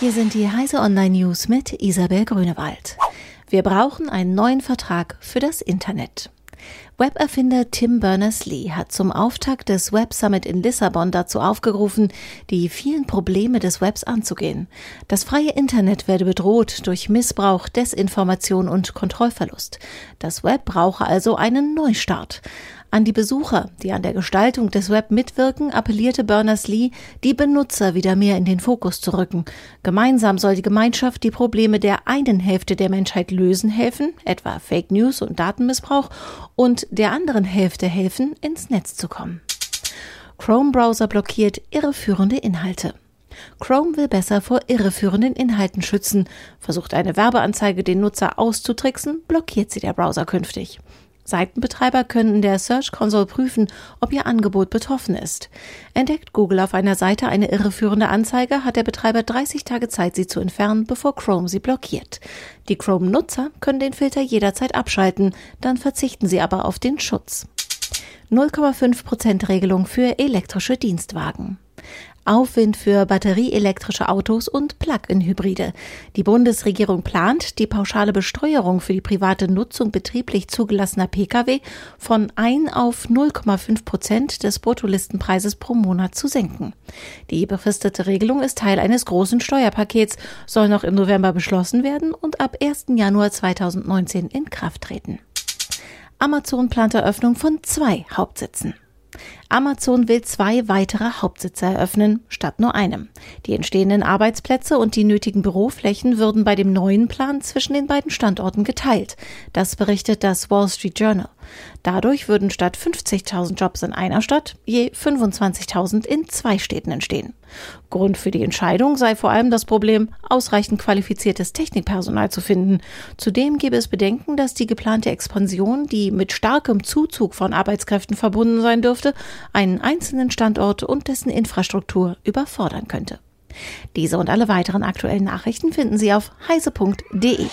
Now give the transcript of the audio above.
Hier sind die Heise Online News mit Isabel Grünewald. Wir brauchen einen neuen Vertrag für das Internet. Weberfinder Tim Berners-Lee hat zum Auftakt des Web Summit in Lissabon dazu aufgerufen, die vielen Probleme des Webs anzugehen. Das freie Internet werde bedroht durch Missbrauch, Desinformation und Kontrollverlust. Das Web brauche also einen Neustart. An die Besucher, die an der Gestaltung des Web mitwirken, appellierte Berners-Lee, die Benutzer wieder mehr in den Fokus zu rücken. Gemeinsam soll die Gemeinschaft die Probleme der einen Hälfte der Menschheit lösen helfen, etwa Fake News und Datenmissbrauch, und der anderen Hälfte helfen, ins Netz zu kommen. Chrome-Browser blockiert irreführende Inhalte. Chrome will besser vor irreführenden Inhalten schützen. Versucht eine Werbeanzeige den Nutzer auszutricksen, blockiert sie der Browser künftig. Seitenbetreiber können in der Search Console prüfen, ob ihr Angebot betroffen ist. Entdeckt Google auf einer Seite eine irreführende Anzeige, hat der Betreiber 30 Tage Zeit, sie zu entfernen, bevor Chrome sie blockiert. Die Chrome-Nutzer können den Filter jederzeit abschalten, dann verzichten sie aber auf den Schutz. 0,5% Regelung für elektrische Dienstwagen. Aufwind für batterieelektrische Autos und Plug-in-Hybride. Die Bundesregierung plant, die pauschale Besteuerung für die private Nutzung betrieblich zugelassener Pkw von 1 auf 0,5 Prozent des Bruttolistenpreises pro Monat zu senken. Die befristete Regelung ist Teil eines großen Steuerpakets, soll noch im November beschlossen werden und ab 1. Januar 2019 in Kraft treten. Amazon plant Eröffnung von zwei Hauptsitzen. Amazon will zwei weitere Hauptsitze eröffnen, statt nur einem. Die entstehenden Arbeitsplätze und die nötigen Büroflächen würden bei dem neuen Plan zwischen den beiden Standorten geteilt. Das berichtet das Wall Street Journal. Dadurch würden statt 50.000 Jobs in einer Stadt je 25.000 in zwei Städten entstehen. Grund für die Entscheidung sei vor allem das Problem, ausreichend qualifiziertes Technikpersonal zu finden. Zudem gebe es Bedenken, dass die geplante Expansion, die mit starkem Zuzug von Arbeitskräften verbunden sein dürfte, einen einzelnen Standort und dessen Infrastruktur überfordern könnte. Diese und alle weiteren aktuellen Nachrichten finden Sie auf heise.de.